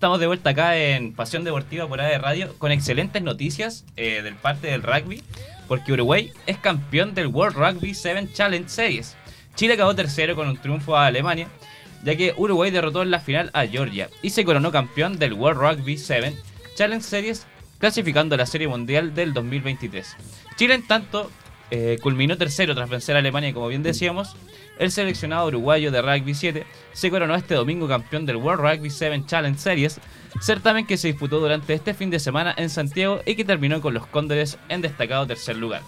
Estamos de vuelta acá en Pasión Deportiva por AD Radio con excelentes noticias eh, del parte del rugby, porque Uruguay es campeón del World Rugby 7 Challenge Series. Chile acabó tercero con un triunfo a Alemania, ya que Uruguay derrotó en la final a Georgia y se coronó campeón del World Rugby 7 Challenge Series, clasificando a la Serie Mundial del 2023. Chile, en tanto, eh, culminó tercero tras vencer a Alemania, como bien decíamos, el seleccionado uruguayo de Rugby 7 se coronó este domingo campeón del World Rugby 7 Challenge Series, certamen que se disputó durante este fin de semana en Santiago y que terminó con los Cóndores en destacado tercer lugar.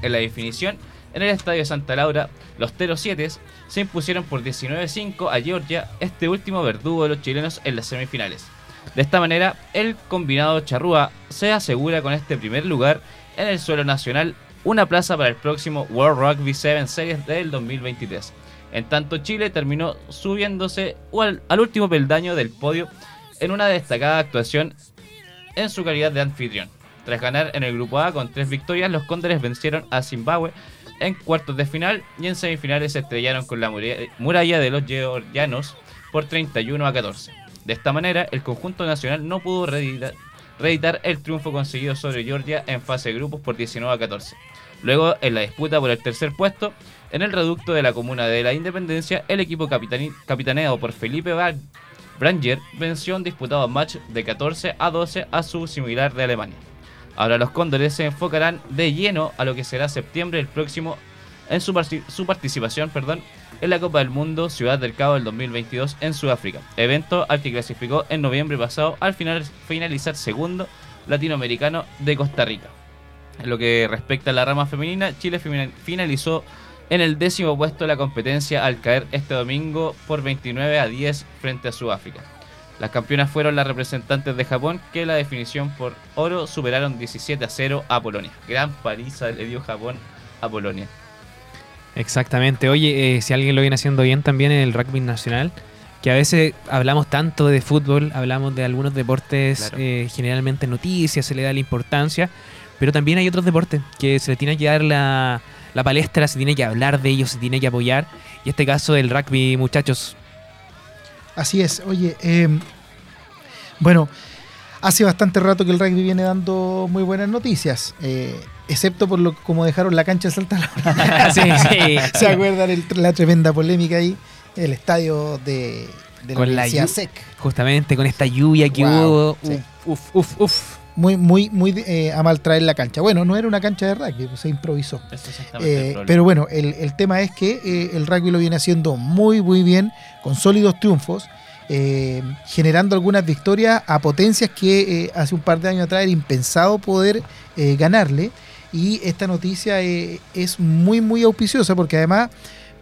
En la definición, en el estadio de Santa Laura, los Tero 7 se impusieron por 19-5 a Georgia, este último verdugo de los chilenos en las semifinales. De esta manera, el combinado charrúa se asegura con este primer lugar en el suelo nacional una plaza para el próximo World Rugby 7 Series del 2023. En tanto, Chile terminó subiéndose al, último peldaño del podio en una destacada actuación en su calidad de anfitrión. Tras ganar en el grupo A con tres victorias, los Cóndores vencieron a Zimbabue en cuartos de final y en semifinales se estrellaron con la muralla de los georgianos por 31 a 14. De esta manera, el conjunto nacional no pudo reeditar el triunfo conseguido sobre Georgia en fase de grupos por 19 a 14. Luego, en la disputa por el tercer puesto, en el reducto de la comuna de la Independencia, el equipo capitaneado por Felipe Branger venció un disputado match de 14 a 12 a su similar de Alemania. Ahora los Cóndores se enfocarán de lleno a lo que será septiembre el próximo en su, participación perdón, en la Copa del Mundo Ciudad del Cabo del 2022 en Sudáfrica, evento al que clasificó en noviembre pasado al final, finalizar segundo latinoamericano de Costa Rica. En lo que respecta a la rama femenina, Chile finalizó en el décimo puesto de la competencia al caer este domingo por 29 a 10 frente a Sudáfrica. Las campeonas fueron las representantes de Japón que la definición por oro superaron 17 a 0 a Polonia. Gran paliza le dio Japón a Polonia. Exactamente. Oye, eh, si alguien lo viene haciendo bien también en el rugby nacional, que a veces hablamos tanto de fútbol, hablamos de algunos deportes, eh, generalmente noticias, se le da la importancia, pero también hay otros deportes que se le tiene que dar la, palestra, se tiene que hablar de ellos, se tiene que apoyar. Y este caso del rugby, muchachos. Así es, oye, em, bueno, hace bastante rato que el rugby viene dando muy buenas noticias, eh, excepto por lo como dejaron la cancha de Salta sí, sí. ¿Se acuerdan la tremenda polémica ahí? El estadio de, la con la SEC. Justamente con esta lluvia que hubo. Uf, uf, uf muy, muy, muy eh, a mal traer la cancha. Bueno, no era una cancha de rugby, pues, se improvisó. Eh, pero bueno, el, tema es que eh, el rugby lo viene haciendo muy, muy bien, con sólidos triunfos, generando algunas victorias a potencias que hace un par de años atrás era impensado poder ganarle. Y esta noticia es muy, muy auspiciosa porque además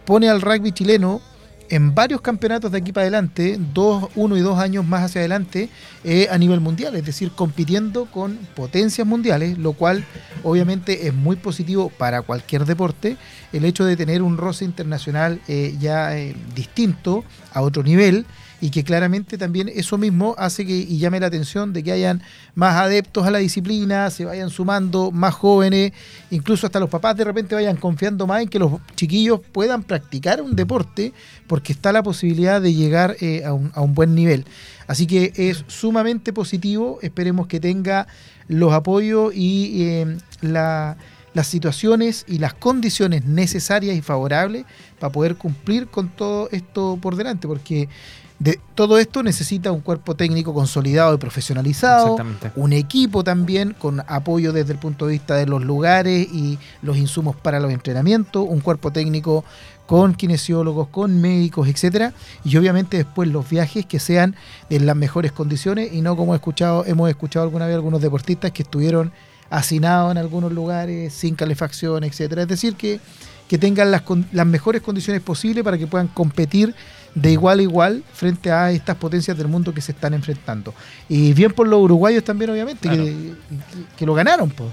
pone al rugby chileno en varios campeonatos de aquí para adelante, dos, uno y dos años más hacia adelante, eh, a nivel mundial, es decir, compitiendo con potencias mundiales, lo cual obviamente es muy positivo para cualquier deporte, el hecho de tener un roce internacional eh, ya eh, distinto, a otro nivel, y que claramente también eso mismo hace que y llame la atención de que hayan más adeptos a la disciplina, se vayan sumando más jóvenes, incluso hasta los papás de repente vayan confiando más en que los chiquillos puedan practicar un deporte porque está la posibilidad de llegar eh, a, un, buen nivel. Así que es sumamente positivo, esperemos que tenga los apoyos y eh, las situaciones y las condiciones necesarias y favorables para poder cumplir con todo esto por delante, porque de todo esto necesita un cuerpo técnico consolidado y profesionalizado, un equipo también con apoyo desde el punto de vista de los lugares y los insumos para los entrenamientos, un cuerpo técnico con kinesiólogos, con médicos, etcétera, y obviamente después los viajes que sean en las mejores condiciones y no como he escuchado, hemos escuchado alguna vez algunos deportistas que estuvieron hacinados en algunos lugares sin calefacción, etcétera. Es decir, que, que tengan las, las mejores condiciones posibles para que puedan competir de igual a igual frente a estas potencias del mundo que se están enfrentando. Y bien por los uruguayos también, obviamente, que, lo ganaron. Pues,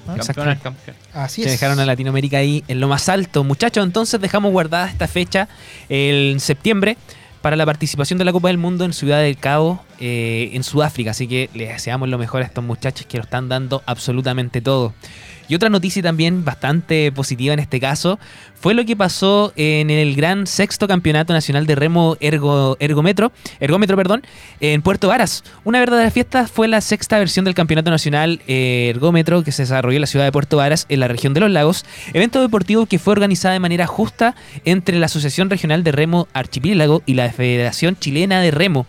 Así es. dejaron a Latinoamérica ahí en lo más alto. Muchachos, entonces dejamos guardada esta fecha en septiembre para la participación de la Copa del Mundo en Ciudad del Cabo en Sudáfrica. Así que les deseamos lo mejor a estos muchachos que lo están dando absolutamente todo. Y otra noticia también bastante positiva en este caso fue lo que pasó en el gran sexto campeonato nacional de remo ergo, ergómetro, ergómetro perdón, en Puerto Varas. Una verdadera fiesta fue la sexta versión del campeonato nacional eh, ergómetro que se desarrolló en la ciudad de Puerto Varas, en la región de los lagos. Evento deportivo que fue organizado de manera justa entre la Asociación Regional de Remo Archipiélago y la Federación Chilena de Remo.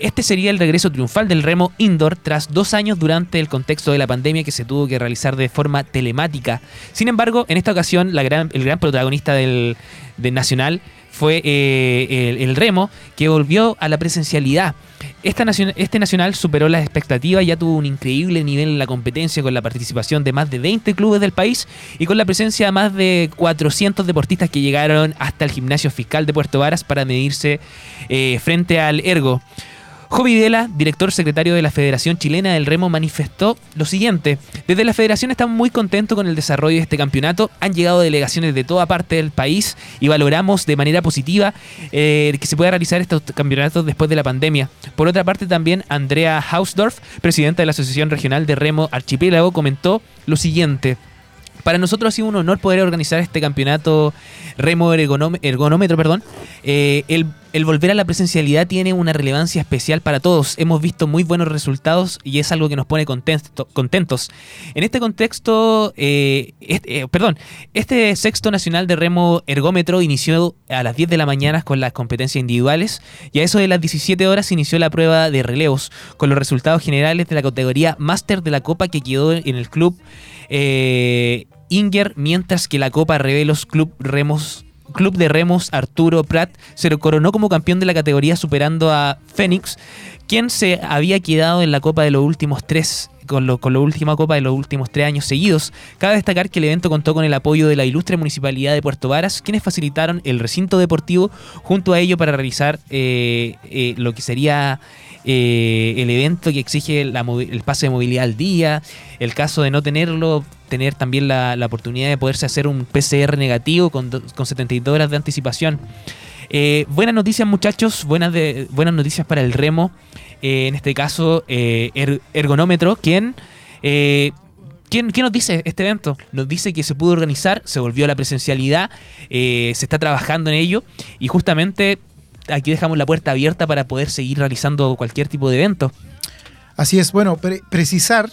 Este sería el regreso triunfal del remo indoor tras dos años durante el contexto de la pandemia que se tuvo que realizar de forma telemática. Sin embargo, en esta ocasión el gran protagonista del, Nacional fue eh, el, remo, que volvió a la presencialidad. este nacional superó las expectativas, ya tuvo un increíble nivel en la competencia con la participación de más de 20 clubes del país y con la presencia de más de 400 deportistas que llegaron hasta el gimnasio fiscal de Puerto Varas para medirse eh, frente al Ergo. Jovi Dela, director secretario de la Federación Chilena del Remo, manifestó lo siguiente. Desde la federación estamos muy contentos con el desarrollo de este campeonato. Han llegado delegaciones de toda parte del país y valoramos de manera positiva eh, que se pueda realizar estos campeonatos después de la pandemia. Por otra parte, también Andrea Hausdorf, presidenta de la Asociación Regional de Remo Archipiélago, comentó lo siguiente. Para nosotros ha sido un honor poder organizar este campeonato remo ergonómetro. Perdón. Eh, el el volver a la presencialidad tiene una relevancia especial para todos. Hemos visto muy buenos resultados y es algo que nos pone contentos. En este contexto, eh, este, eh, perdón, este sexto nacional de remo ergómetro inició a las 10 de la mañana con las competencias individuales y a eso de las 17 horas inició la prueba de relevos con los resultados generales de la categoría máster de la Copa que quedó en el club eh, Inger, mientras que la Copa Revelos Club Remos Club de Remos Arturo Prat se coronó como campeón de la categoría superando a Fénix, quien se había quedado en la Copa de los últimos tres con, lo, con la última copa de los últimos tres años seguidos. Cabe destacar que el evento contó con el apoyo de la ilustre Municipalidad de Puerto Varas, quienes facilitaron el recinto deportivo junto a ello para realizar eh, eh, lo que sería eh, el evento que exige el pase de movilidad al día, el caso de no tenerlo, tener también la, oportunidad de poderse hacer un PCR negativo con, con 72 horas de anticipación. Eh, buenas noticias muchachos, buenas, buenas noticias para el remo, eh, en este caso er, Ergonómetro, quien... ¿Quién, ¿Qué nos dice este evento? Nos dice que se pudo organizar, se volvió a la presencialidad, se está trabajando en ello y justamente aquí dejamos la puerta abierta para poder seguir realizando cualquier tipo de evento. Así es, bueno, precisar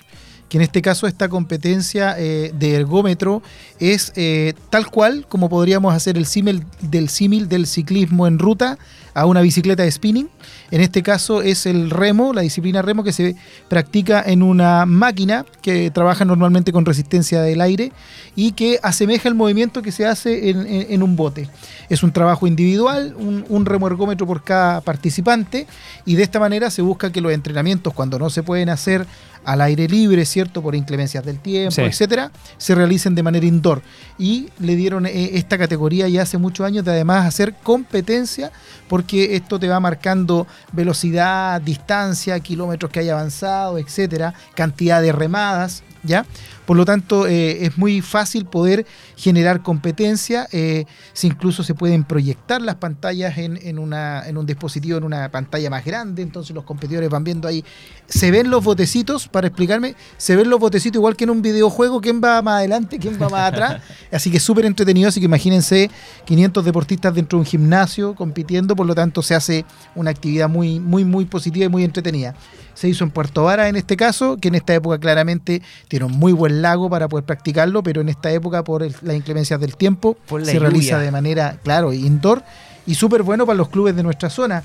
que en este caso esta competencia eh, de ergómetro es eh, tal cual como podríamos hacer el símil del símil del ciclismo en ruta a una bicicleta de spinning. En este caso es el remo, la disciplina remo que se practica en una máquina que trabaja normalmente con resistencia del aire y que asemeja el movimiento que se hace en, un bote. Es un trabajo individual, un, remo ergómetro por cada participante y de esta manera se busca que los entrenamientos cuando no se pueden hacer al aire libre, ¿cierto? Por inclemencias del tiempo, etcétera, se realicen de manera indoor. Y le dieron eh, esta categoría ya hace muchos años de además hacer competencia, porque esto te va marcando velocidad, distancia, kilómetros que hay avanzado, etcétera, cantidad de remadas, ¿ya? Por lo tanto, eh, es muy fácil poder generar competencia. Eh, si incluso se pueden proyectar las pantallas en, una, en un dispositivo, en una pantalla más grande, entonces los competidores van viendo ahí. Se ven los botecitos, para explicarme, se ven los botecitos igual que en un videojuego, quién va más adelante, quién va más atrás. Así que súper entretenido, así que imagínense 500 deportistas dentro de un gimnasio compitiendo, por lo tanto se hace una actividad muy, muy, muy positiva y muy entretenida se hizo en Puerto Vara en este caso, que en esta época claramente tiene un muy buen lago para poder practicarlo, pero en esta época por las inclemencias del tiempo se realiza de manera, claro, indoor y súper bueno para los clubes de nuestra zona.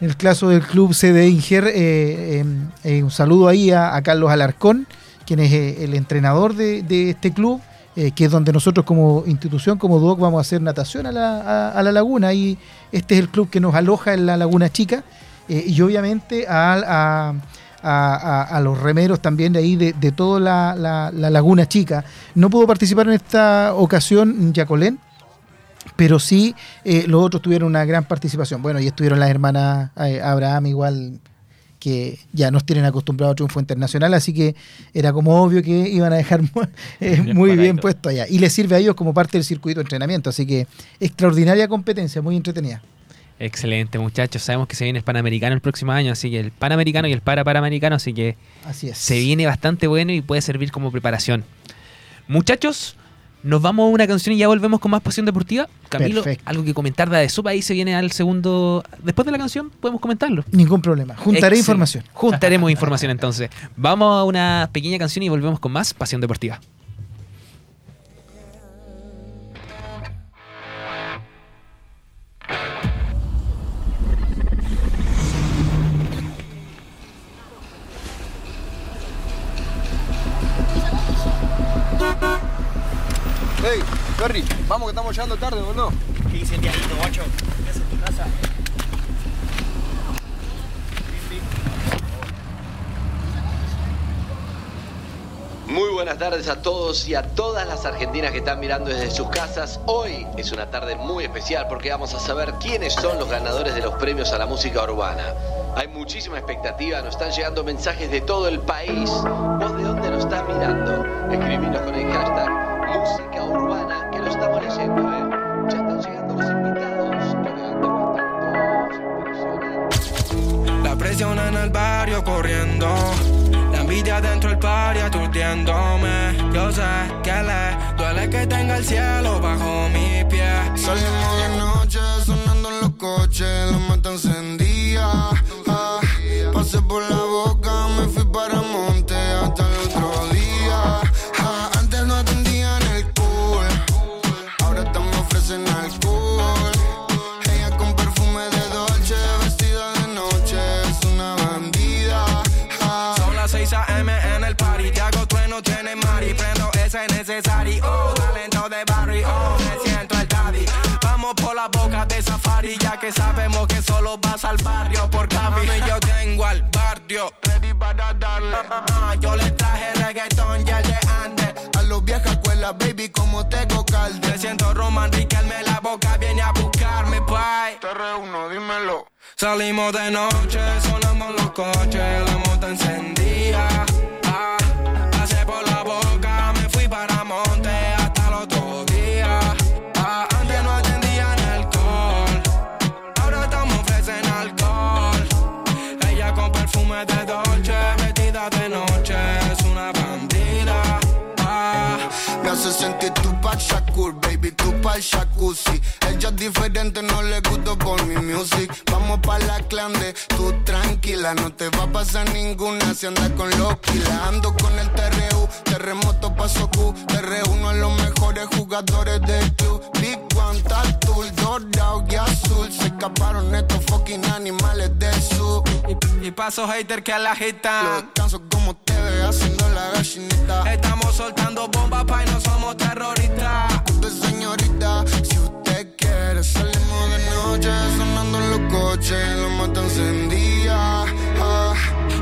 En el caso del club CD Inger, eh, em, eh, un saludo ahí a, Carlos Alarcón, quien es eh, el entrenador de, este club, que es donde nosotros como institución, como DOC, vamos a hacer natación a la, a la laguna. Y este es el club que nos aloja en la Laguna Chica eh, y obviamente a, los remeros también de ahí, de, toda la, Laguna Chica. No pudo participar en esta ocasión Yacolén, pero sí eh, los otros tuvieron una gran participación. Bueno, y estuvieron las hermanas eh, Abraham igual que ya nos tienen acostumbrados a triunfo internacional, así que era como obvio que iban a dejar muy, bien puesto allá. Y les sirve a ellos como parte del circuito de entrenamiento, así que extraordinaria competencia, muy entretenida. Excelente, muchachos. Sabemos que se viene el Panamericano el próximo año, así que el Panamericano y el Para Panamericano, así que así es. se viene bastante bueno y puede servir como preparación. Muchachos, nos vamos a una canción y ya volvemos con más pasión deportiva. Camilo, algo que comentar de Adesup, ahí se viene al segundo. Después de la canción, podemos comentarlo. Ningún problema. Juntaré información. Juntaremos información entonces. Vamos a una pequeña canción y volvemos con más pasión deportiva. Hey, Ferry, vamos que estamos llegando tarde, ¿o no? ¿Qué dice el diablito, guacho? ¿Qué haces en tu casa? Muy buenas tardes a todos y a todas las argentinas que están mirando desde sus casas. Hoy es una tarde muy especial porque vamos a saber quiénes son los ganadores de los premios a la música urbana. Hay muchísima expectativa, nos están llegando mensajes de todo el país. ¿Vos de dónde nos estás mirando? Escribinos con el hashtag música urbana, que lo estamos leyendo, ¿eh? Ya están llegando los invitados. La presión en el barrio corriendo envidia dentro del party aturdiéndome. Yo sé que le duele que tenga el cielo bajo mi pie. Salimos de de safari, ya que sabemos que solo vas al barrio por Cavi. yo tengo al barrio, ready para darle. Ah, yo le traje reggaetón y el de antes. a los viejas escuelas, baby, como tengo calde. Me siento Roman Riquelme, la boca viene a buscarme, bye. Te reúno, dímelo. Salimos de noche, sonamos los coches, la moto encendía. Ah, pasé por la boca, me fui para monte Me hace sentir tu pa' Shakur, baby, tu pa' jacuzzi. Ella es diferente, no le gusto por mi music. Vamos pa' la clande, tú tranquila, no te va a pasar ninguna si andas con los kilas. Ando con el TRU, terremoto paso Q. Te reúno a los mejores jugadores del club. Big One, Tattoo, dorado y azul. Se escaparon estos fucking animales del sur. y, y paso hater que la Lo agita. descanso como te ve haciendo Estamos soltando bombas, pa' y no somos terroristas. Usted, señorita, si usted quiere, salimos de noche sonando en los coches, la mata encendía. Ah,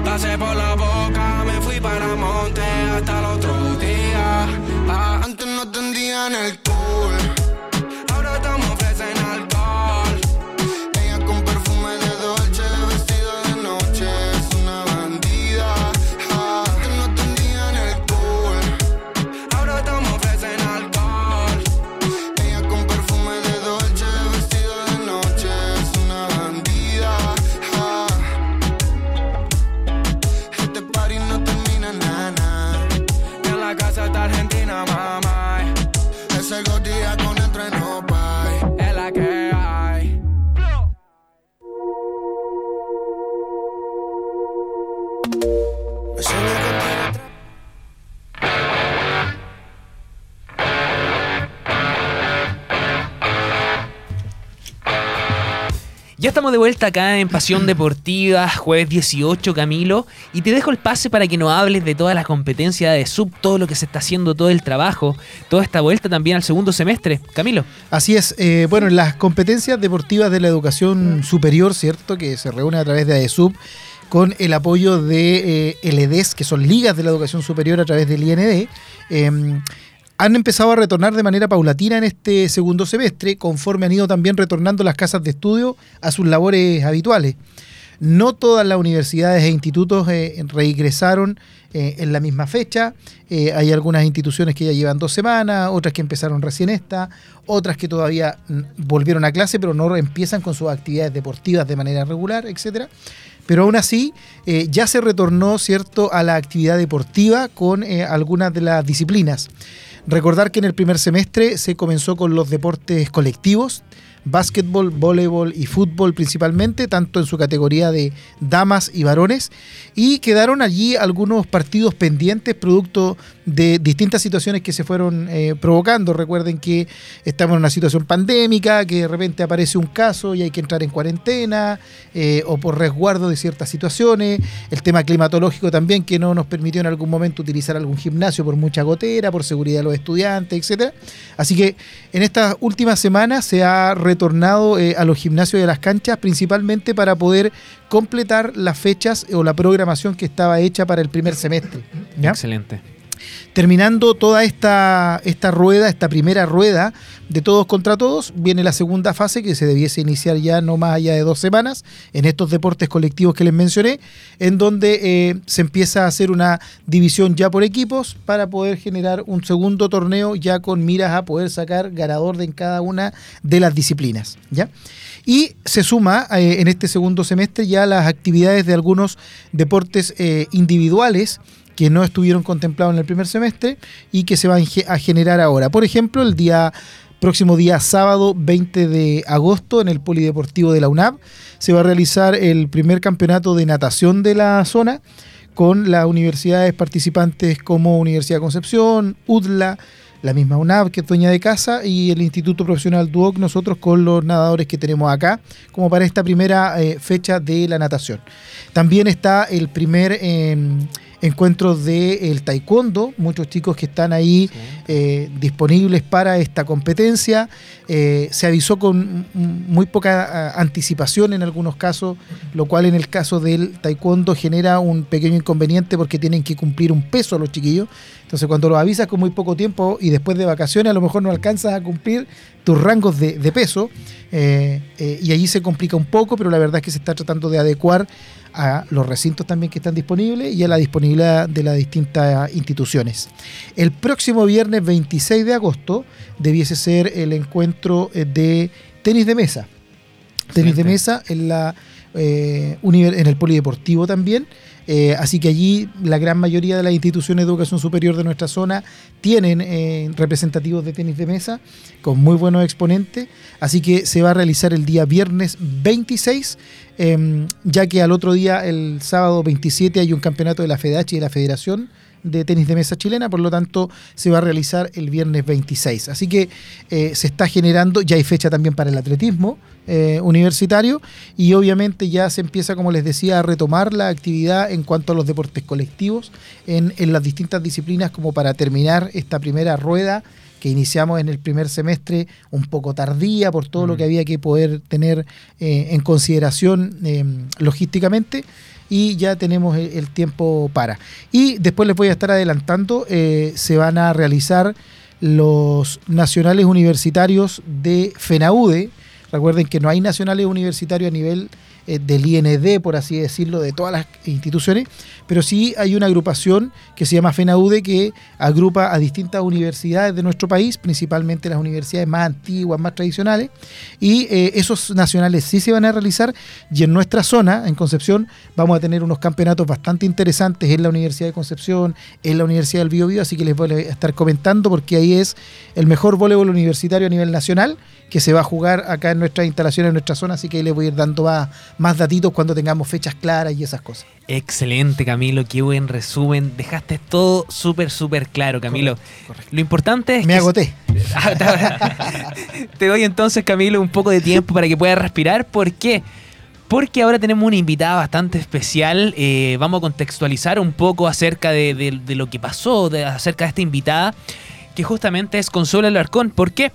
Pasé por la boca, me fui para monte hasta el otro día. Ah, antes no atendían el cool. Ya estamos de vuelta acá en Pasión Deportiva, jueves 18, Camilo, y te dejo el pase para que nos hables de todas las competencias de sub, todo lo que se está haciendo, todo el trabajo, toda esta vuelta también al segundo semestre. Camilo. Así es. eh, bueno, en las competencias deportivas de la educación superior, ¿cierto? Que se reúne a través de AESUB con el apoyo de eh, LEDES, que son ligas de la educación superior a través del IND. eh, han empezado a retornar de manera paulatina en este segundo semestre, conforme han ido también retornando las casas de estudio a sus labores habituales. No todas las universidades e institutos eh, eh, en la misma fecha. Eh, hay algunas instituciones que ya llevan dos semanas, otras que empezaron recién esta, otras que todavía mm, volvieron a clase, pero no empiezan con sus actividades deportivas de manera regular, etcétera. Pero aún así, ya se retornó, ¿cierto?, a la actividad deportiva con algunas de las disciplinas. Recordar que en el primer semestre se comenzó con los deportes colectivos, básquetbol, voleibol y fútbol principalmente, tanto en su categoría de damas y varones, y quedaron allí algunos partidos pendientes producto de distintas situaciones que se fueron eh, provocando. Recuerden que estamos en una situación pandémica, que de repente aparece un caso y hay que entrar en cuarentena, eh, o por resguardo de ciertas situaciones, el tema climatológico también que no nos permitió en algún momento utilizar algún gimnasio por mucha gotera, por seguridad de los estudiantes, etcétera. Así que en estas últimas semanas se ha retornado eh, a los gimnasios y a las canchas, principalmente para poder completar las fechas o la programación que estaba hecha para el primer semestre. Excelente. Terminando toda esta, esta rueda, esta primera rueda de todos contra todos, viene la segunda fase que se debiese iniciar ya no más allá de dos semanas en estos deportes colectivos que les mencioné, en donde eh, se empieza a hacer una división ya por equipos para poder generar un segundo torneo ya con miras a poder sacar ganador de en cada una de las disciplinas. ¿ya? Y se suma eh, en este segundo semestre ya las actividades de algunos deportes eh, individuales que no estuvieron contemplados en el primer semestre y que se van a generar ahora. Por ejemplo, el día próximo día sábado 20 de agosto en el Polideportivo de la UNAP se va a realizar el primer campeonato de natación de la zona con las universidades participantes como Universidad de Concepción, UDLA, la misma UNAP que es dueña de casa y el Instituto Profesional DUOC, nosotros con los nadadores que tenemos acá, como para esta primera eh, fecha de la natación. También está el primer... Em, encuentros de el taekwondo, muchos chicos que están ahí eh, disponibles para esta competencia. Eh, se avisó con muy poca anticipación en algunos casos, lo cual en el caso del taekwondo genera un pequeño inconveniente porque tienen que cumplir un peso los chiquillos. Entonces cuando los avisas con muy poco tiempo y después de vacaciones a lo mejor no alcanzas a cumplir tus rangos de, peso eh, y allí se complica un poco, pero la verdad es que se está tratando de adecuar a los recintos también que están disponibles y a la disponibilidad de las distintas instituciones. El próximo viernes 26 de agosto debiese ser el encuentro eh, de tenis de mesa. Tenis de mesa en, la, eh, en el polideportivo también. Eh, así que allí la gran mayoría de las instituciones de educación superior de nuestra zona tienen eh, representativos de tenis de mesa con muy buenos exponentes. Así que se va a realizar el día viernes 26, em, ya que al otro día, el sábado 27, hay un campeonato de la FEDH y de la Federación de tenis de mesa chilena, por lo tanto se va a realizar el viernes 26. Así que eh, se está generando, ya hay fecha también para el atletismo eh, universitario y obviamente ya se empieza, como les decía, a retomar la actividad en cuanto a los deportes colectivos en, las distintas disciplinas como para terminar esta primera rueda que iniciamos en el primer semestre un poco tardía por todo lo mm. que había que poder tener eh, en consideración logísticamente y ya tenemos el, tiempo para. Y después les voy a estar adelantando, eh, se van a realizar los nacionales universitarios de FENAUDE. Recuerden que no hay nacionales universitarios a nivel eh, del IND, por así decirlo, de todas las instituciones, pero sí hay una agrupación que se llama FENAUDE que agrupa a distintas universidades de nuestro país, principalmente las universidades más antiguas, más tradicionales, y eh, esos nacionales sí se van a realizar y en nuestra zona, en Concepción, vamos a tener unos campeonatos bastante interesantes en la Universidad de Concepción, en la Universidad del Biobío, así que les voy a estar comentando porque ahí es el mejor voleibol universitario a nivel nacional que se va a jugar acá en nuestras instalaciones, en nuestra zona, así que ahí les voy a ir dando más, más datitos cuando tengamos fechas claras y esas cosas. Excelente, Camilo, qué buen resumen. Dejaste todo súper, súper claro, Camilo. Lo importante es Me agoté. Te doy entonces, Camilo, un poco de tiempo para que puedas respirar. ¿Por qué? Porque ahora tenemos una invitada bastante especial. Eh, vamos a contextualizar un poco acerca de, lo que pasó, de, acerca de esta invitada, que justamente es Consuelo Alarcón. ¿Por qué?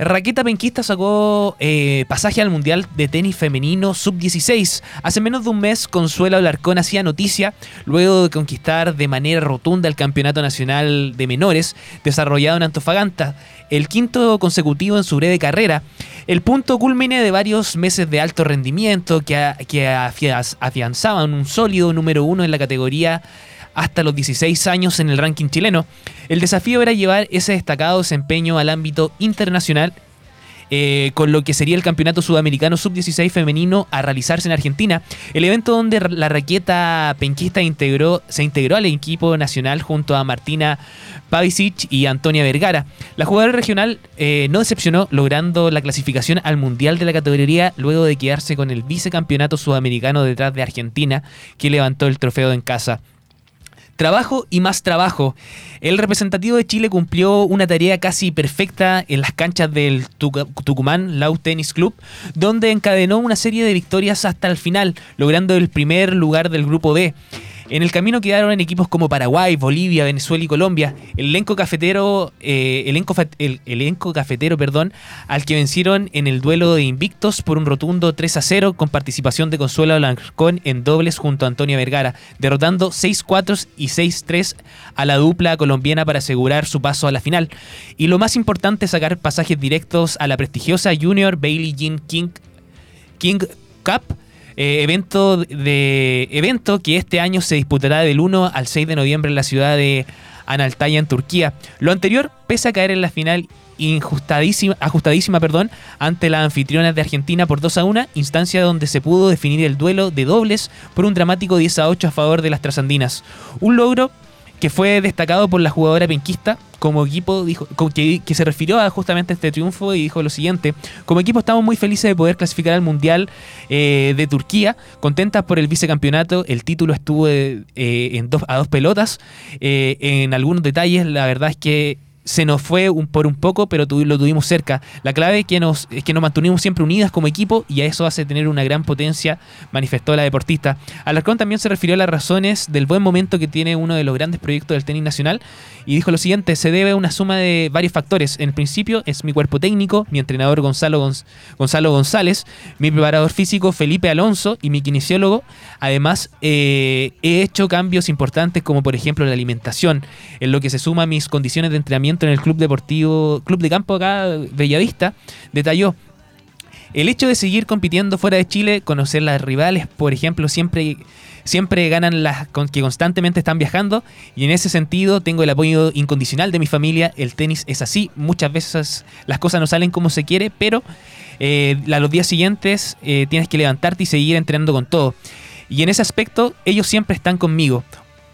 Raqueta Penquista sacó eh, pasaje al Mundial de Tenis Femenino Sub-16. Hace menos de un mes, Consuelo Alarcón hacía noticia luego de conquistar de manera rotunda el Campeonato Nacional de Menores desarrollado en Antofagasta, el quinto consecutivo en su breve carrera. El punto culmine de varios meses de alto rendimiento que, que afianzaban un sólido número uno en la categoría hasta los 16 años en el ranking chileno. El desafío era llevar ese destacado desempeño al ámbito internacional eh, con lo que sería el Campeonato Sudamericano Sub-16 femenino a realizarse en Argentina. El evento donde la raqueta penquista integró, se integró al equipo nacional junto a Martina Pavicic y Antonia Vergara. La jugadora regional eh, no decepcionó logrando la clasificación al Mundial de la categoría luego de quedarse con el vicecampeonato sudamericano detrás de Argentina que levantó el trofeo en casa. Trabajo y más trabajo. El representativo de Chile cumplió una tarea casi perfecta en las canchas del Tucumán Lau Tennis Club, donde encadenó una serie de victorias hasta el final, logrando el primer lugar del grupo B. En el camino quedaron en equipos como Paraguay, Bolivia, Venezuela y Colombia. El elenco cafetero, eh, elenco, el, elenco cafetero, perdón, al que vencieron en el duelo de invictos por un rotundo 3 a 0 con participación de Consuelo Blancón en dobles junto a Antonia Vergara, derrotando 6-4 y 6-3 a la dupla colombiana para asegurar su paso a la final. Y lo más importante, sacar pasajes directos a la prestigiosa Junior Bailey Jean King, King Cup eh, evento, de, evento que este año se disputará del 1 al 6 de noviembre en la ciudad de Analtaya, en Turquía. Lo anterior, pese a caer en la final injustadísima, ajustadísima perdón, ante las anfitrionas de Argentina por 2 a 1, instancia donde se pudo definir el duelo de dobles por un dramático 10 a 8 a favor de las trasandinas. Un logro que fue destacado por la jugadora penquista. Como equipo, dijo que, se refirió a justamente este triunfo y dijo lo siguiente: Como equipo, estamos muy felices de poder clasificar al Mundial eh, de Turquía, contentas por el vicecampeonato. El título estuvo eh, a dos pelotas. Eh, en algunos detalles, la verdad es que se nos fue un, por un poco, pero lo tuvimos cerca. La clave es que, nos, es que nos mantuvimos siempre unidas como equipo y a eso hace tener una gran potencia, manifestó la deportista. Alarcón también se refirió a las razones del buen momento que tiene uno de los grandes proyectos del tenis nacional y dijo lo siguiente, se debe a una suma de varios factores. En principio es mi cuerpo técnico, mi entrenador Gonzalo, Gonzalo González, mi preparador físico Felipe Alonso y mi kinesiólogo. Además, eh, he hecho cambios importantes como por ejemplo la alimentación, en lo que se suma mis condiciones de entrenamiento en el club deportivo, club de campo acá, Bellavista, detalló. El hecho de seguir compitiendo fuera de Chile, conocer las rivales, por ejemplo, siempre siempre ganan las que constantemente están viajando y en ese sentido tengo el apoyo incondicional de mi familia. El tenis es así, muchas veces las cosas no salen como se quiere, pero eh, a los días siguientes eh, tienes que levantarte y seguir entrenando con todo. Y en ese aspecto ellos siempre están conmigo.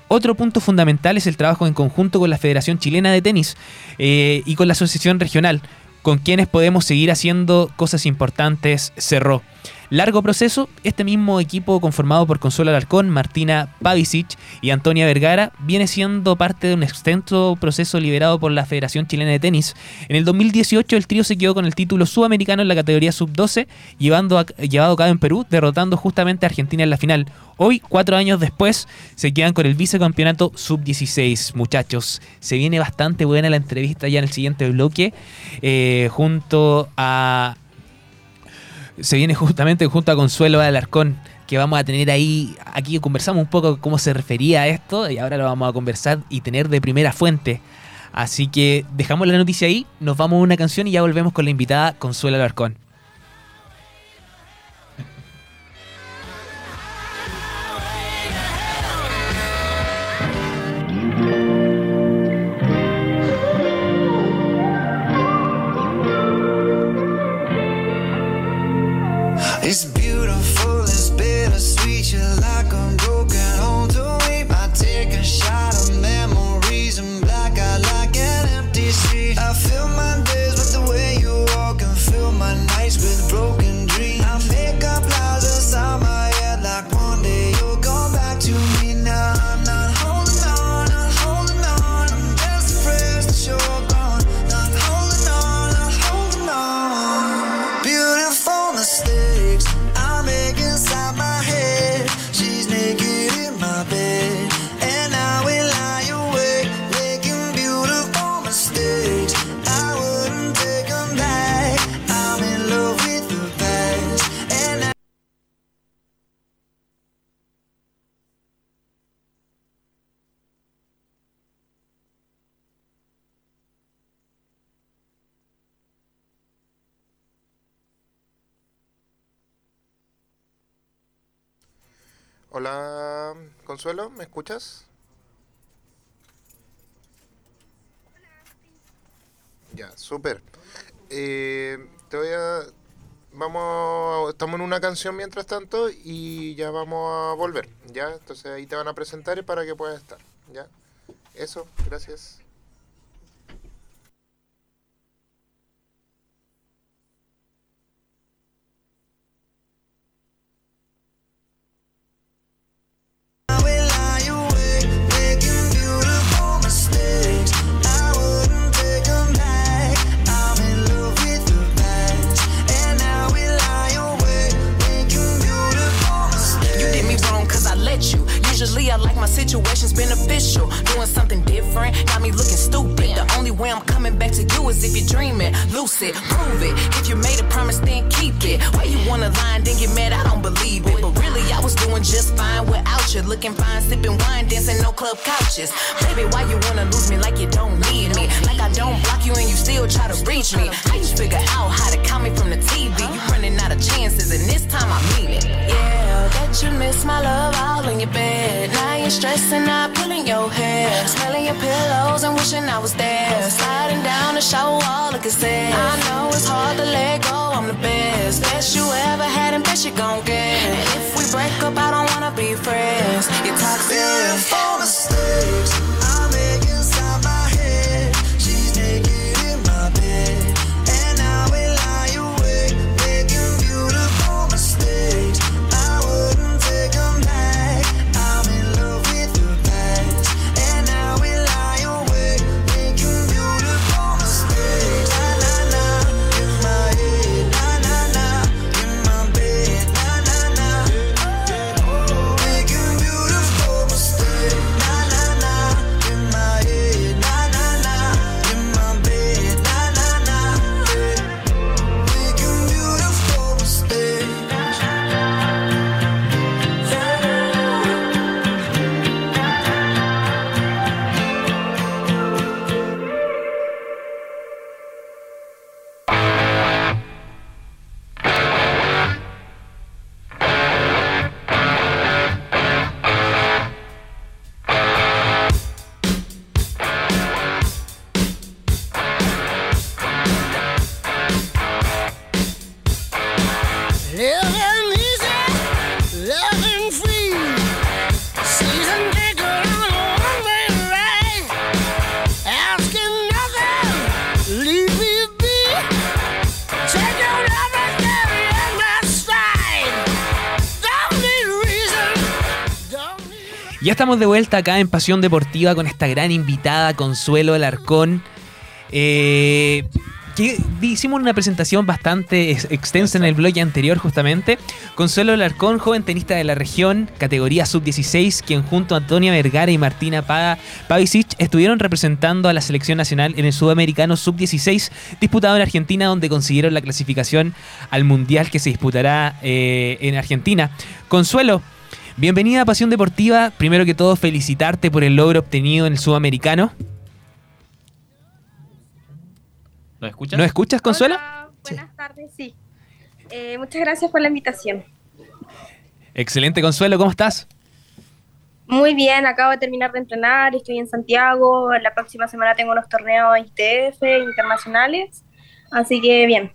Otro punto fundamental es el trabajo en conjunto con la Federación Chilena de Tenis eh, y con la Asociación Regional, con quienes podemos seguir haciendo cosas importantes, cerró. Largo proceso, este mismo equipo conformado por Consuelo Alarcón, Martina Pavicic y Antonia Vergara viene siendo parte de un extenso proceso liderado por la Federación Chilena de Tenis. En el 2018 el trío se quedó con el título sudamericano en la categoría sub-12, llevando llevado a cabo en Perú, derrotando justamente a Argentina en la final. Hoy, cuatro años después, se quedan con el vicecampeonato sub-16. Muchachos, se viene bastante buena la entrevista ya en el siguiente bloque, eh, junto a se viene justamente junto a Consuelo Alarcón, que vamos a tener ahí, aquí conversamos un poco cómo se refería a esto y ahora lo vamos a conversar y tener de primera fuente. Así que dejamos la noticia ahí, nos vamos a una canción y ya volvemos con la invitada Consuelo Alarcón. Hola, Consuelo, ¿me escuchas? Ya, súper. Eh, te voy a... Vamos, estamos en una canción mientras tanto y ya vamos a volver, ¿ya? Entonces ahí te van a presentar para que puedas estar, ¿ya? Eso, gracias. Looking fine, sipping wine, dancing no club couches. Baby, why you wanna lose me like you don't need me? Like I don't block you and you still try to reach me. How you figure out how to count me from the TV? You running out of chances, and this time I mean it. Yeah, that you miss my love all in your bed. Now you're stressing, not pulling your hair. Smelling your pillows and wishing I was there. Sliding down the shower wall, look at this. I know it's hard to let go, I'm the best. Best you ever had and best you gon' get. If break up, I don't wanna be friends. You're toxic. Beautiful mistakes Ya estamos de vuelta acá en Pasión Deportiva con esta gran invitada, Consuelo Alarcón. Eh, que hicimos una presentación bastante ex- extensa en el blog anterior justamente. Consuelo Alarcón, joven tenista de la región, categoría sub-16, quien junto a Antonia Vergara y Martina Pa- Pavicic estuvieron representando a la selección nacional en el sudamericano sub-16 disputado en Argentina, donde consiguieron la clasificación al mundial que se disputará eh, en Argentina. Consuelo, bienvenida a Pasión Deportiva. Primero que todo, felicitarte por el logro obtenido en el sudamericano. ¿Lo escuchas? ¿No escuchas, Consuelo? Hola, buenas tardes, sí. Eh, muchas gracias por la invitación. Excelente, Consuelo, ¿cómo estás? Muy bien, acabo de terminar de entrenar, estoy en Santiago, la próxima semana tengo unos torneos ITF internacionales, así que bien.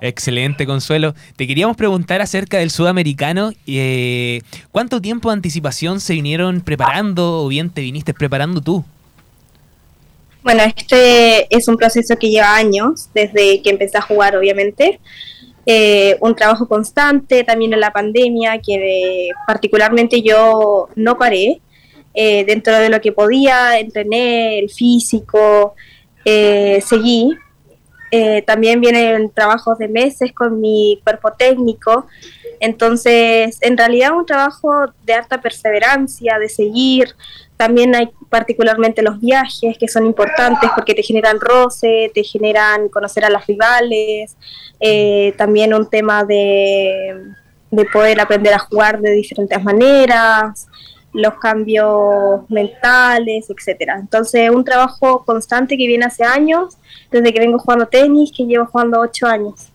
Excelente, Consuelo. Te queríamos preguntar acerca del sudamericano. eh, ¿Cuánto tiempo de anticipación se vinieron preparando o bien te viniste preparando tú? Bueno, este es un proceso que lleva años, desde que empecé a jugar, obviamente. Eh, un trabajo constante, también en la pandemia, que particularmente yo no paré. Eh, dentro de lo que podía, entrené el físico, eh, seguí. Eh, también vienen trabajos de meses con mi cuerpo técnico. Entonces, en realidad un trabajo de alta perseverancia, de seguir. También hay particularmente los viajes que son importantes porque te generan roce, te generan conocer a las rivales. Eh, también un tema de, de poder aprender a jugar de diferentes maneras, los cambios mentales, etcétera. Entonces, un trabajo constante que viene hace años, desde que vengo jugando tenis, que llevo jugando ocho años.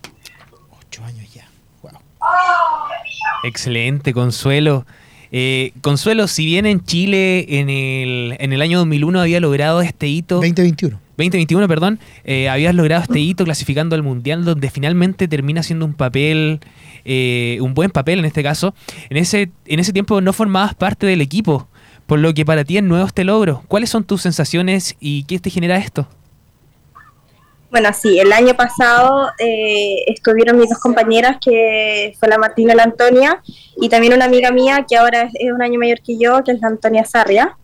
Excelente, Consuelo. Eh, Consuelo, si bien en Chile en el, en el año 2001 había logrado este hito... 2021. 2021, perdón, eh, habías logrado este hito clasificando al Mundial donde finalmente termina siendo un papel, eh, un buen papel en este caso. En ese, en ese tiempo no formabas parte del equipo, por lo que para ti es nuevo este logro. ¿Cuáles son tus sensaciones y qué te genera esto? Bueno, sí, el año pasado eh, estuvieron mis dos compañeras, que fue la Martina y la Antonia, y también una amiga mía que ahora es, un año mayor que yo, que es la Antonia Sarria.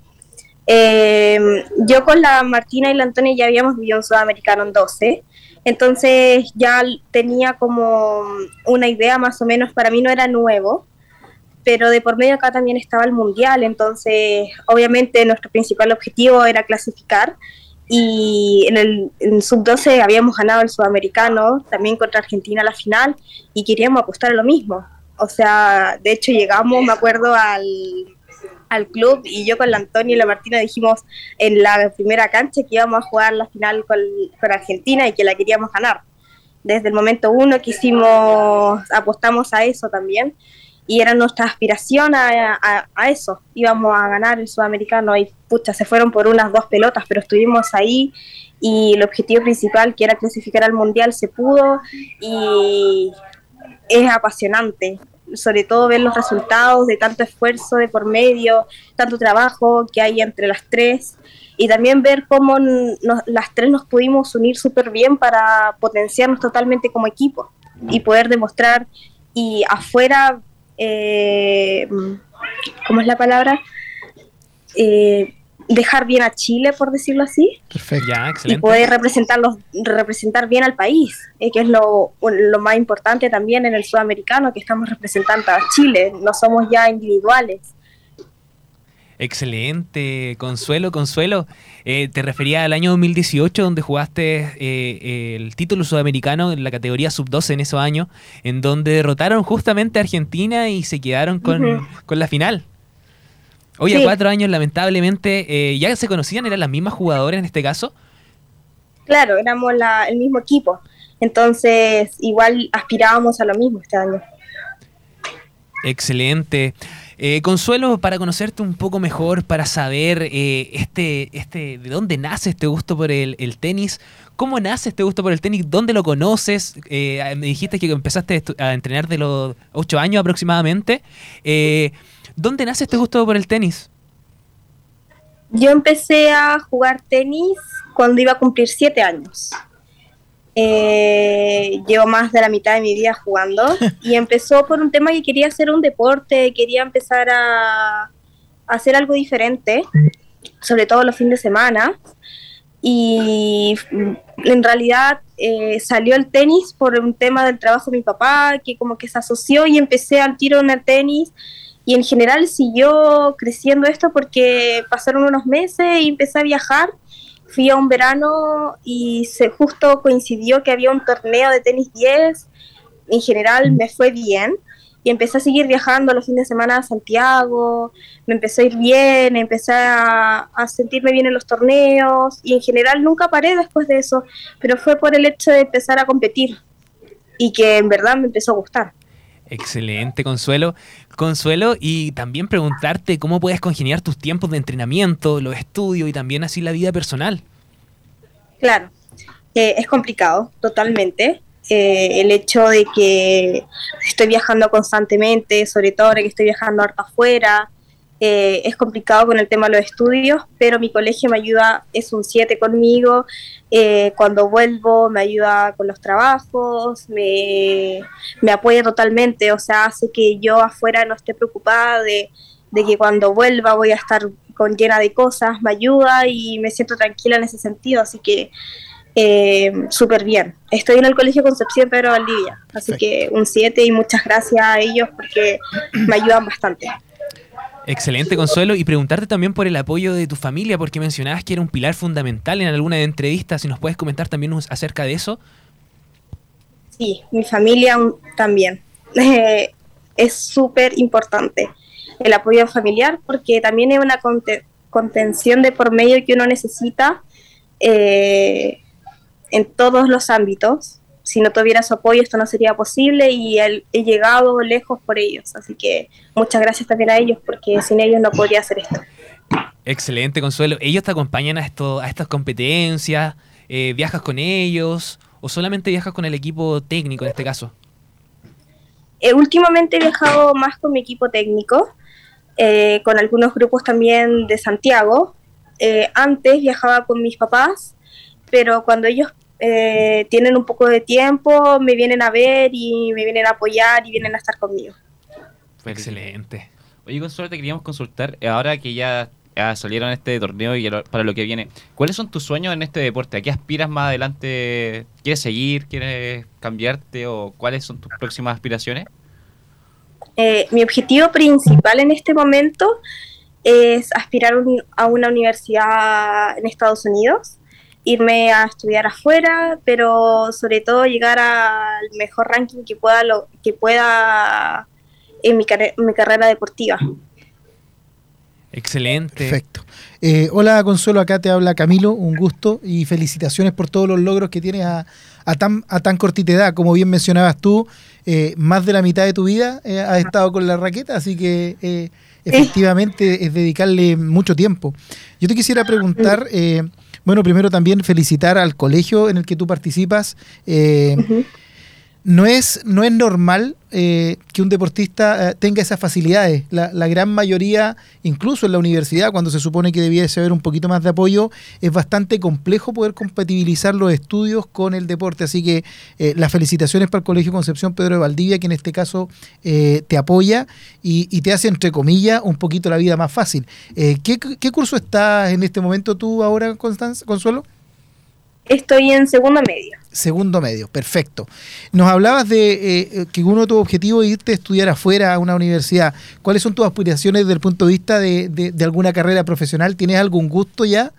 Eh, yo con la Martina y la Antonia ya habíamos vivido en Sudamericano en 12, entonces ya tenía como una idea más o menos, para mí no era nuevo, pero de por medio acá también estaba el Mundial, entonces obviamente nuestro principal objetivo era clasificar y en el sub-12 habíamos ganado el sudamericano, también contra Argentina a la final, y queríamos apostar a lo mismo. O sea, de hecho llegamos, me acuerdo, al, al club y yo con la Antonia y la Martina dijimos en la primera cancha que íbamos a jugar la final con, con Argentina y que la queríamos ganar. Desde el momento uno que hicimos, apostamos a eso también y era nuestra aspiración a, a, eso. Íbamos a ganar el sudamericano y pucha, se fueron por unas dos pelotas, pero estuvimos ahí y el objetivo principal, que era clasificar al mundial, se pudo y es apasionante. Sobre todo ver los resultados de tanto esfuerzo de por medio, tanto trabajo que hay entre las tres y también ver cómo las tres nos pudimos unir súper bien para potenciarnos totalmente como equipo y poder demostrar y afuera eh, ¿cómo es la palabra? Eh, dejar bien a Chile, por decirlo así. Perfecto. Y poder representarlos, representar bien al país, eh, que es lo, lo, más importante también en el sudamericano, que estamos representando a Chile, no somos ya individuales. Excelente, Consuelo, Consuelo. Eh, te refería al año 2018 donde jugaste eh, el título sudamericano en la categoría sub-12 en esos años, en donde derrotaron justamente a Argentina y se quedaron con, la final. Hoy a cuatro años, lamentablemente, eh, ¿ya se conocían? ¿Eran las mismas jugadoras en este caso? Claro, éramos el mismo equipo. Entonces, igual aspirábamos a lo mismo este año. Excelente. Eh, Consuelo, para conocerte un poco mejor, para saber eh, este, este, de dónde nace este gusto por el, tenis, cómo nace este gusto por el tenis, dónde lo conoces, eh, me dijiste que empezaste a entrenar de los 8 años aproximadamente, ¿dónde nace este gusto por el tenis? Yo empecé a jugar tenis cuando iba a cumplir 7 años. Eh, llevo más de la mitad de mi vida jugando y empezó por un tema que quería hacer un deporte, quería empezar a, hacer algo diferente, sobre todo los fines de semana. Y en realidad eh, salió el tenis por un tema del trabajo de mi papá, que como que se asoció y empecé al tiro en el tenis. Y en general siguió creciendo esto porque pasaron unos meses y empecé a viajar fui a un verano y se justo coincidió que había un torneo de tenis 10. En general me fue bien y empecé a seguir viajando los fines de semana a Santiago, me empezó a ir bien, empecé a, sentirme bien en los torneos y en general nunca paré después de eso, pero fue por el hecho de empezar a competir y que en verdad me empezó a gustar. Excelente, Consuelo. Consuelo, y también preguntarte cómo puedes congeniar tus tiempos de entrenamiento, los estudios y también así la vida personal. Claro, eh, es complicado, totalmente. Eh, el hecho de que estoy viajando constantemente, sobre todo ahora que estoy viajando harta afuera, eh, es complicado con el tema de los estudios, pero mi colegio me ayuda, es un 7 conmigo, eh, cuando vuelvo me ayuda con los trabajos, me, apoya totalmente, o sea, hace que yo afuera no esté preocupada de, que cuando vuelva voy a estar con llena de cosas, me ayuda y me siento tranquila en ese sentido, así que eh, súper bien. Estoy en el Colegio Concepción Pedro Valdivia, así que un 7 y muchas gracias a ellos porque me ayudan bastante. Excelente, Consuelo. Y preguntarte también por el apoyo de tu familia, porque mencionabas que era un pilar fundamental en alguna entrevista. Si nos puedes comentar también acerca de eso. Sí, mi familia también. es súper importante el apoyo familiar, porque también es una contención de por medio que uno necesita eh, en todos los ámbitos. Si no tuviera su apoyo esto no sería posible y he llegado lejos por ellos. Así que muchas gracias también a ellos porque sin ellos no podría hacer esto. Excelente, Consuelo. ¿Ellos te acompañan a, esto, a estas competencias? Eh, ¿Viajas con ellos? ¿O solamente viajas con el equipo técnico en este caso? Eh, últimamente he viajado más con mi equipo técnico, eh, con algunos grupos también de Santiago. antes viajaba con mis papás, pero cuando ellos tienen un poco de tiempo, me vienen a ver y me vienen a apoyar y vienen a estar conmigo. Excelente. Oye, Consuelo, te queríamos consultar, ahora que ya ah, salieron este torneo y para lo que viene, ¿cuáles son tus sueños en este deporte? ¿A qué aspiras más adelante? ¿Quieres seguir? ¿Quieres cambiarte? ¿O cuáles son tus próximas aspiraciones? Eh, mi objetivo principal en este momento es aspirar a una universidad en Estados Unidos, irme a estudiar afuera, pero sobre todo llegar al mejor ranking que pueda, lo, que pueda en mi, mi carrera deportiva. Excelente. Perfecto. Eh, hola Consuelo, acá te habla Camilo, un gusto y felicitaciones por todos los logros que tienes a, tan, a tan cortita edad. Como bien mencionabas tú, eh, más de la mitad de tu vida eh, has estado con la raqueta, así que efectivamente es dedicarle mucho tiempo. Yo te quisiera preguntar, bueno, primero también felicitar al colegio en el que tú participas. No es, no es normal eh, que un deportista eh, tenga esas facilidades. La, gran mayoría, incluso en la universidad, cuando se supone que debiese haber un poquito más de apoyo, es bastante complejo poder compatibilizar los estudios con el deporte. Así que eh, las felicitaciones para el Colegio Concepción Pedro de Valdivia, que en este caso te apoya y, te hace, entre comillas, un poquito la vida más fácil. ¿qué, ¿qué, curso estás en este momento tú ahora, Consuelo? Estoy en segundo medio. Segundo medio, perfecto. Nos hablabas de eh, eh, que uno de tus objetivos es irte a estudiar afuera a una universidad. ¿Cuáles son tus aspiraciones desde el punto de vista de, alguna carrera profesional? ¿Tienes algún gusto ya?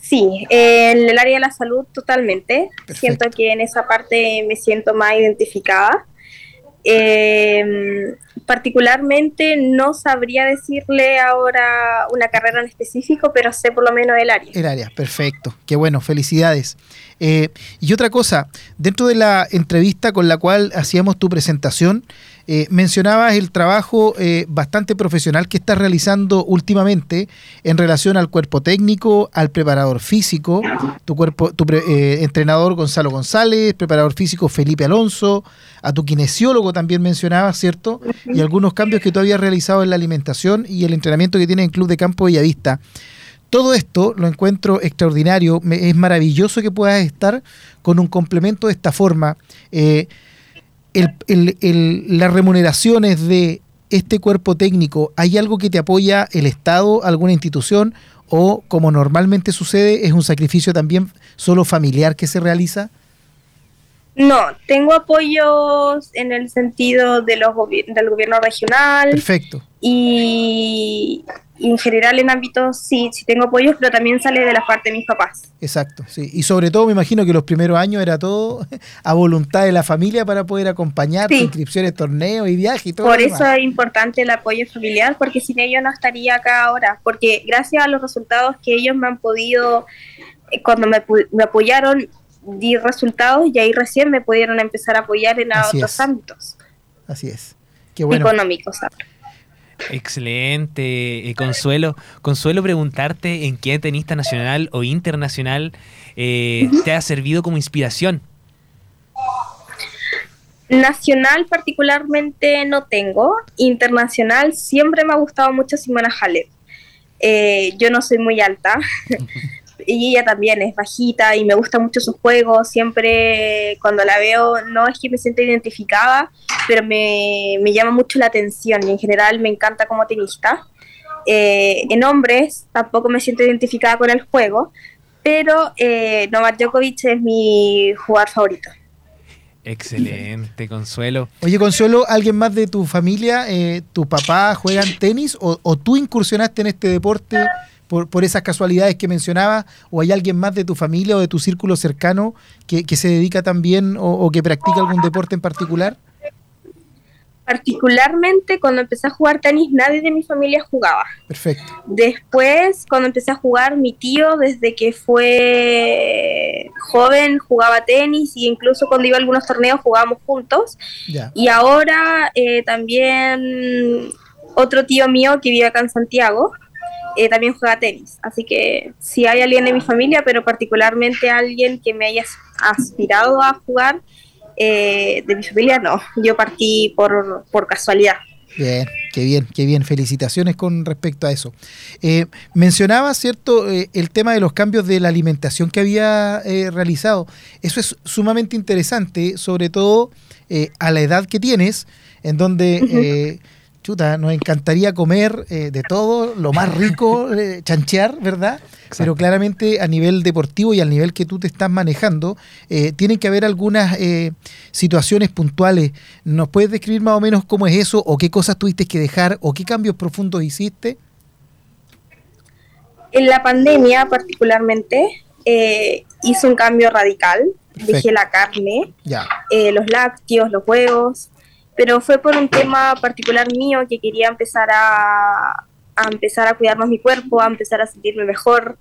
Sí, en el área de la salud totalmente. Siento que en esa parte me siento más identificada. Eh, particularmente no sabría decirle ahora una carrera en específico, pero sé por lo menos el área. El área, perfecto. Qué bueno, felicidades. Eh, y otra cosa, dentro de la entrevista con la cual hacíamos tu presentación, eh, mencionabas el trabajo eh, bastante profesional que estás realizando últimamente en relación al cuerpo técnico, al preparador físico, tu cuerpo, tu eh, entrenador Gonzalo González, preparador físico Felipe Alonso, a tu kinesiólogo también mencionabas, ¿cierto? Y algunos cambios que tú habías realizado en la alimentación y el entrenamiento que tiene en Club de Campo Bellavista. Todo esto lo encuentro extraordinario, es maravilloso que puedas estar con un complemento de esta forma el, las remuneraciones de este cuerpo técnico, ¿hay algo que te apoya el Estado, alguna institución? ¿O como normalmente sucede, es un sacrificio también solo familiar que se realiza? No, tengo apoyos en el sentido de los del gobierno regional. Perfecto. Y, en general en ámbitos sí, sí tengo apoyos, pero también sale de la parte de mis papás. Exacto, sí. Y sobre todo me imagino que los primeros años era todo a voluntad de la familia para poder acompañar inscripciones, torneos y viajes y todo. Por eso es importante el apoyo familiar, porque sin ellos no estaría acá ahora. Porque gracias a los resultados que ellos me han podido, eh, cuando me, me apoyaron, di resultados y ahí recién me pudieron empezar a apoyar en otros ámbitos. Así es. Qué bueno. Económicos. Excelente, eh, Consuelo. Consuelo, preguntarte en qué tenista nacional o internacional eh, te ha servido como inspiración. Nacional particularmente no tengo, internacional siempre me ha gustado mucho Simona Halep. Eh, yo no soy muy alta, y ella también es bajita y me gusta mucho su juego. Siempre cuando la veo, no es que me sienta identificada, pero me, llama mucho la atención y en general me encanta como tenista. Eh, en hombres tampoco me siento identificada con el juego, pero eh, Novak Djokovic es mi jugador favorito. Excelente, Consuelo. Oye, Consuelo, ¿alguien más de tu familia, eh, tu papá juegan tenis o, o tú incursionaste en este deporte? Por, por esas casualidades que mencionaba o hay alguien más de tu familia o de tu círculo cercano que, se dedica también o, que practica algún deporte en particular? Particularmente cuando empecé a jugar tenis, nadie de mi familia jugaba. Perfecto. Después, cuando empecé a jugar, mi tío, desde que fue joven, jugaba tenis y incluso cuando iba a algunos torneos jugábamos juntos. Y ahora eh, también otro tío mío que vive acá en Santiago. Eh, también juega tenis, así que si hay alguien de mi familia, pero particularmente alguien que me haya aspirado a jugar, eh, de mi familia no, yo partí por, por casualidad. Bien, qué bien, qué bien. Felicitaciones con respecto a eso. Eh, mencionaba, ¿cierto?, eh, el tema de los cambios de la alimentación que había realizado. Eso es sumamente interesante, sobre todo a la edad que tienes, en donde chuta, nos encantaría comer eh, de todo, lo más rico, eh, chanchear, ¿verdad? Pero claramente a nivel deportivo y al nivel que tú te estás manejando, eh, tienen que haber algunas situaciones puntuales. ¿Nos puedes describir más o menos cómo es eso, o qué cosas tuviste que dejar, o qué cambios profundos hiciste? En la pandemia particularmente hice un cambio radical. Dejé la carne, los lácteos, los huevos, pero fue por un tema particular mío que quería empezar a, empezar a cuidar más mi cuerpo, a empezar a sentirme mejor.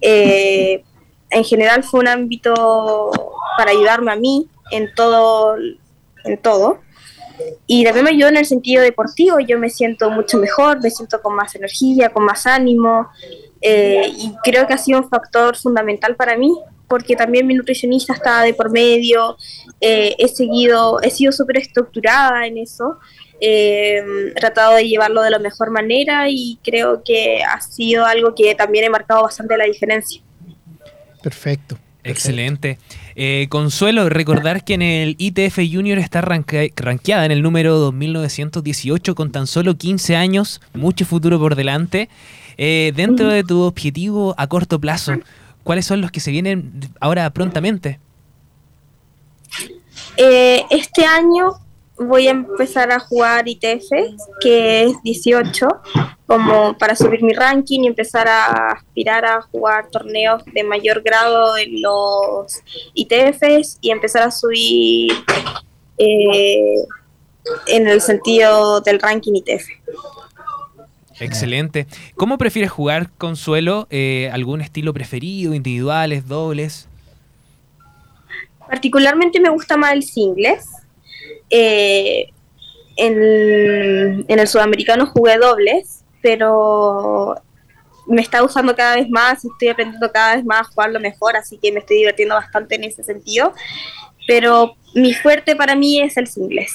Eh, en general fue un ámbito para ayudarme a mí en todo, en todo. Y también me ayudó en el sentido deportivo, yo me siento mucho mejor, me siento con más energía, con más ánimo, eh, y creo que ha sido un factor fundamental para mí porque también mi nutricionista está de por medio, eh, he seguido, he sido súper estructurada en eso, eh, he tratado de llevarlo de la mejor manera y creo que ha sido algo que también he marcado bastante la diferencia. Perfecto. Excelente. Eh, Consuelo, recordar que en el ITF Junior está rankeada en el número 2918 con tan solo 15 años, mucho futuro por delante. dentro de tu objetivo a corto plazo, ¿cuáles son los que se vienen ahora prontamente? Eh, este año voy a empezar a jugar ITF, que es 18, como para subir mi ranking y empezar a aspirar a jugar torneos de mayor grado en los ITFs y empezar a subir eh, en el sentido del ranking ITF. Excelente. ¿Cómo prefieres jugar, Consuelo? Eh, ¿Algún estilo preferido, individuales, dobles? Particularmente me gusta más el singles. Eh, en, el sudamericano jugué dobles, pero me está usando cada vez más, estoy aprendiendo cada vez más a jugarlo mejor, así que me estoy divirtiendo bastante en ese sentido. Pero mi fuerte para mí es el singles.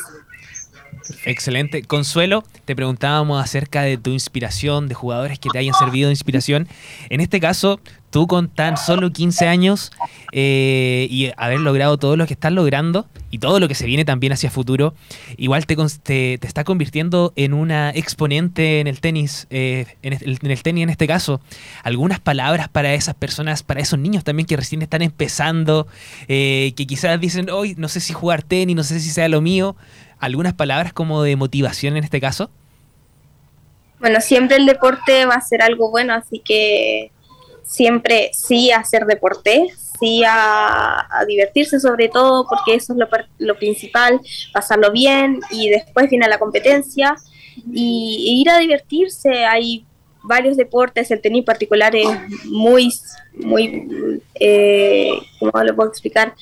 Excelente. Consuelo, te preguntábamos acerca de tu inspiración, de jugadores que te hayan servido de inspiración. En este caso, tú con tan solo 15 años eh, y haber logrado todo lo que estás logrando y todo lo que se viene también hacia futuro, igual te, te, está convirtiendo en una exponente en el tenis, eh, en, el, tenis en este caso. Algunas palabras para esas personas, para esos niños también que recién están empezando, eh, que quizás dicen, hoy no sé si jugar tenis, no sé si sea lo mío algunas palabras como de motivación en este caso? Bueno, siempre el deporte va a ser algo bueno, así que siempre sí a hacer deporte, sí a, divertirse sobre todo, porque eso es lo, principal, pasarlo bien y después viene la competencia y, ir a divertirse. Hay varios deportes, el tenis particular es muy, muy, eh, ¿cómo lo puedo explicar?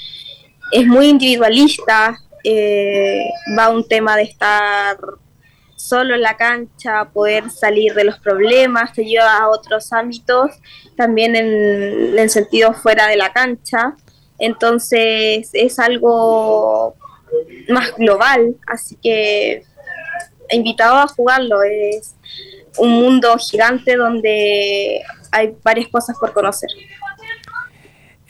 Es muy individualista, eh, va un tema de estar solo en la cancha, poder salir de los problemas, te lleva a otros ámbitos, también en, el sentido fuera de la cancha. Entonces es algo más global, así que invitado a jugarlo. Es un mundo gigante donde hay varias cosas por conocer.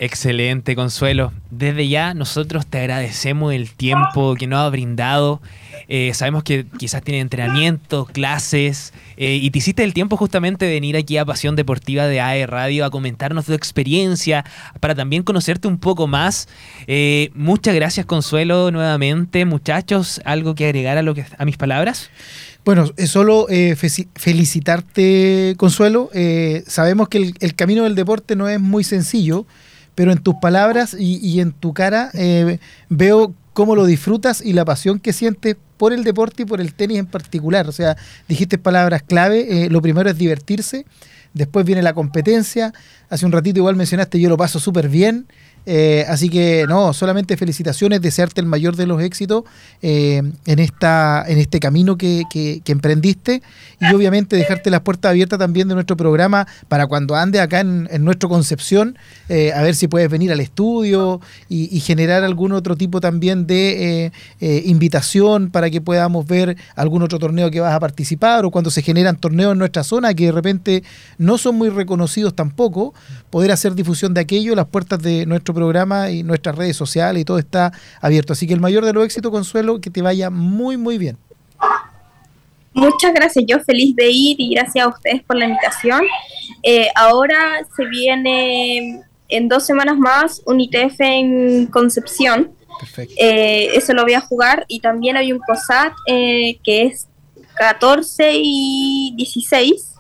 Excelente, Consuelo. Desde ya nosotros te agradecemos el tiempo que nos ha brindado. Eh, sabemos que quizás tiene entrenamiento, clases, eh, y te hiciste el tiempo justamente de venir aquí a Pasión Deportiva de AE Radio a comentarnos tu experiencia, para también conocerte un poco más. Eh, muchas gracias, Consuelo, nuevamente. Muchachos, ¿algo que agregar a, lo que, a mis palabras? Bueno, solo felicitarte, Consuelo. sabemos que el camino del deporte no es muy sencillo pero en tus palabras y, en tu cara eh, veo cómo lo disfrutas y la pasión que sientes por el deporte y por el tenis en particular. O sea, dijiste palabras clave. Eh, lo primero es divertirse, después viene la competencia. Hace un ratito igual mencionaste, yo lo paso súper bien. Eh, así que no, solamente felicitaciones, desearte el mayor de los éxitos eh, en, esta, en este camino que, que, emprendiste. Y obviamente dejarte las puertas abiertas también de nuestro programa para cuando ande acá en, en nuestro Concepción, eh, a ver si puedes venir al estudio y, y generar algún otro tipo también de invitación para que podamos ver algún otro torneo que vas a participar o cuando se generan torneos en nuestra zona que de repente no son muy reconocidos tampoco, poder hacer difusión de aquello, las puertas de nuestro programa y nuestras redes sociales y todo está abierto. Así que el mayor de los éxitos, Consuelo, que te vaya muy, muy bien. Muchas gracias, yo feliz de ir y gracias a ustedes por la invitación. Eh, ahora se viene en dos semanas más un ITF en Concepción. Eh, eso lo voy a jugar y también hay un COSAT eh, que es 14 y 16,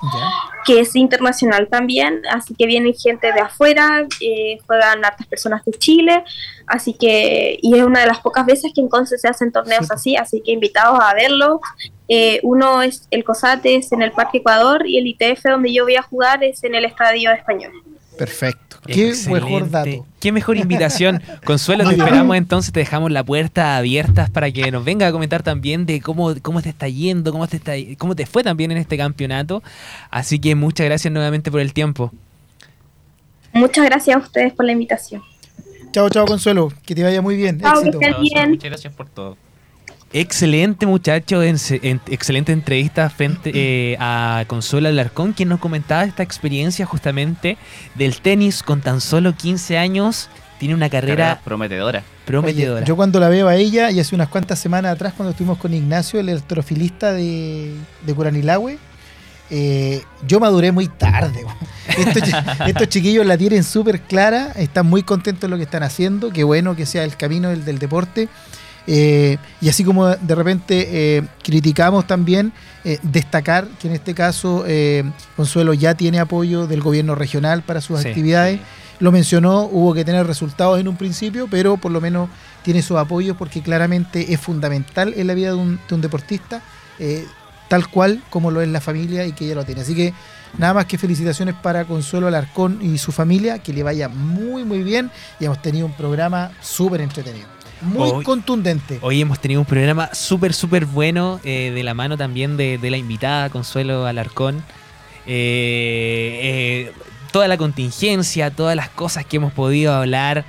que es internacional también, así que vienen gente de afuera, eh, juegan hartas personas de Chile, así que, y es una de las pocas veces que en Conce se hacen torneos así, así que invitados a verlo. Eh, uno es el COSATE es en el Parque Ecuador y el ITF donde yo voy a jugar es en el Estadio Español. Perfecto. Qué mejor dato. Qué mejor invitación. Consuelo, te esperamos entonces, te dejamos la puerta abierta para que nos venga a comentar también de cómo, cómo te está yendo, cómo te, está, cómo te fue también en este campeonato. Así que muchas gracias nuevamente por el tiempo. Muchas gracias a ustedes por la invitación. Chao, chao, Consuelo. Que te vaya muy bien. Chao, que bien. Muchas gracias por todo. Excelente muchacho, excelente entrevista frente eh, a Consuelo Alarcón, quien nos comentaba esta experiencia justamente del tenis con tan solo 15 años. Tiene una carrera, prometedora. prometedora. yo cuando la veo a ella, y hace unas cuantas semanas atrás, cuando estuvimos con Ignacio, el electrofilista de, de Curanilahue, eh, yo maduré muy tarde. Estos, estos, chiquillos la tienen súper clara, están muy contentos de lo que están haciendo, qué bueno que sea el camino del, del deporte. Eh, y así como de repente eh, criticamos también, eh, destacar que en este caso Consuelo ya tiene apoyo del gobierno regional para sus actividades. Lo mencionó, hubo que tener resultados en un principio, pero por lo menos tiene sus apoyos porque claramente es fundamental en la vida de un, de un deportista, tal cual como lo es la familia y que ella lo tiene. Así que nada más que felicitaciones para Consuelo Alarcón y su familia, que le vaya muy muy bien y hemos tenido un programa súper entretenido. Muy contundente. Hoy hemos tenido un programa súper, súper bueno, eh, de la mano también de, la invitada Consuelo Alarcón. Eh, eh, toda la contingencia, todas las cosas que hemos podido hablar,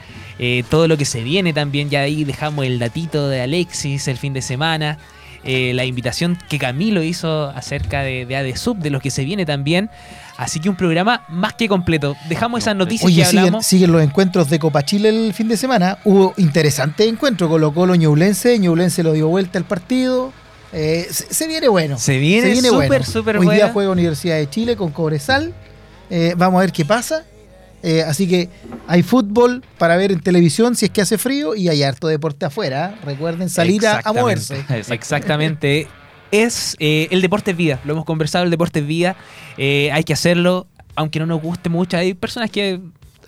todo lo que se viene también. Ya ahí dejamos el datito de Alexis el fin de semana. la invitación que Camilo hizo acerca de, de ADSUB, de lo que se viene también. Así que un programa más que completo. Dejamos esas noticias que hablamos. Siguen, los encuentros de Copa Chile el fin de semana. Hubo interesante encuentro. Colocó Colo Ñublense. Ñublense lo dio vuelta al partido. Eh, se, viene bueno. Se viene súper, súper bueno. Hoy día juega Universidad de Chile con Cobresal. Eh, vamos a ver qué pasa. Eh, así que hay fútbol para ver en televisión si es que hace frío y hay harto deporte afuera. Recuerden salir a, a moverse. Exactamente es eh, el deporte es vida. Lo hemos conversado, el deporte es vida. Eh, hay que hacerlo, aunque no nos guste mucho. Hay personas que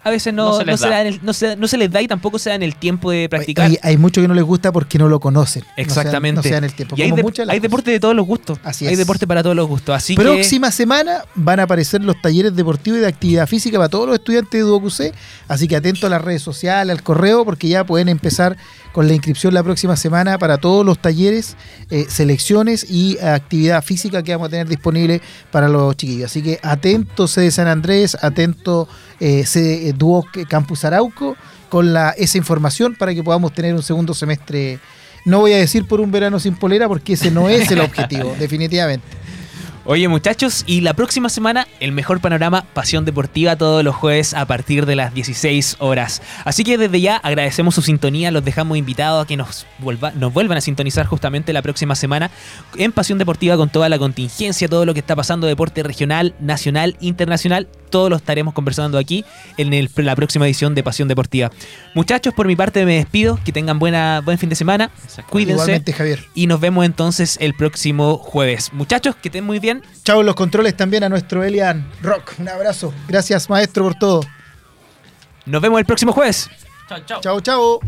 a veces no, se, les da y tampoco se dan el tiempo de practicar. Hay, hay muchos que no les gusta porque no lo conocen. Exactamente. No se dan, el tiempo. Y hay, hay deporte de todos los gustos. Así hay deporte para todos los gustos. Así Próxima semana van a aparecer los talleres deportivos y de actividad física para todos los estudiantes de DuoQC. Así que atento a las redes sociales, al correo, porque ya pueden empezar con la inscripción la próxima semana para todos los talleres, eh, selecciones y actividad física que vamos a tener disponible para los chiquillos. Así que atento de San Andrés, atento eh, eh Campus Arauco con la, esa información para que podamos tener un segundo semestre. No voy a decir por un verano sin polera porque ese no es el objetivo, definitivamente. Oye muchachos, y la próxima semana el mejor panorama Pasión Deportiva todos los jueves a partir de las 16 horas. Así que desde ya agradecemos su sintonía, los dejamos invitados a que nos, nos vuelvan a sintonizar justamente la próxima semana en Pasión Deportiva con toda la contingencia, todo lo que está pasando deporte regional, nacional, internacional, todo lo estaremos conversando aquí en la próxima edición de Pasión Deportiva. Muchachos, por mi parte me despido, que tengan buena, buen fin de semana, cuídense. Igualmente, Javier. Y nos vemos entonces el próximo jueves. Muchachos, que estén muy bien. Chao los controles también a nuestro Elian Rock. Un abrazo. Gracias, maestro, por todo. Nos vemos el próximo jueves. Chao, chao. Chao, chao.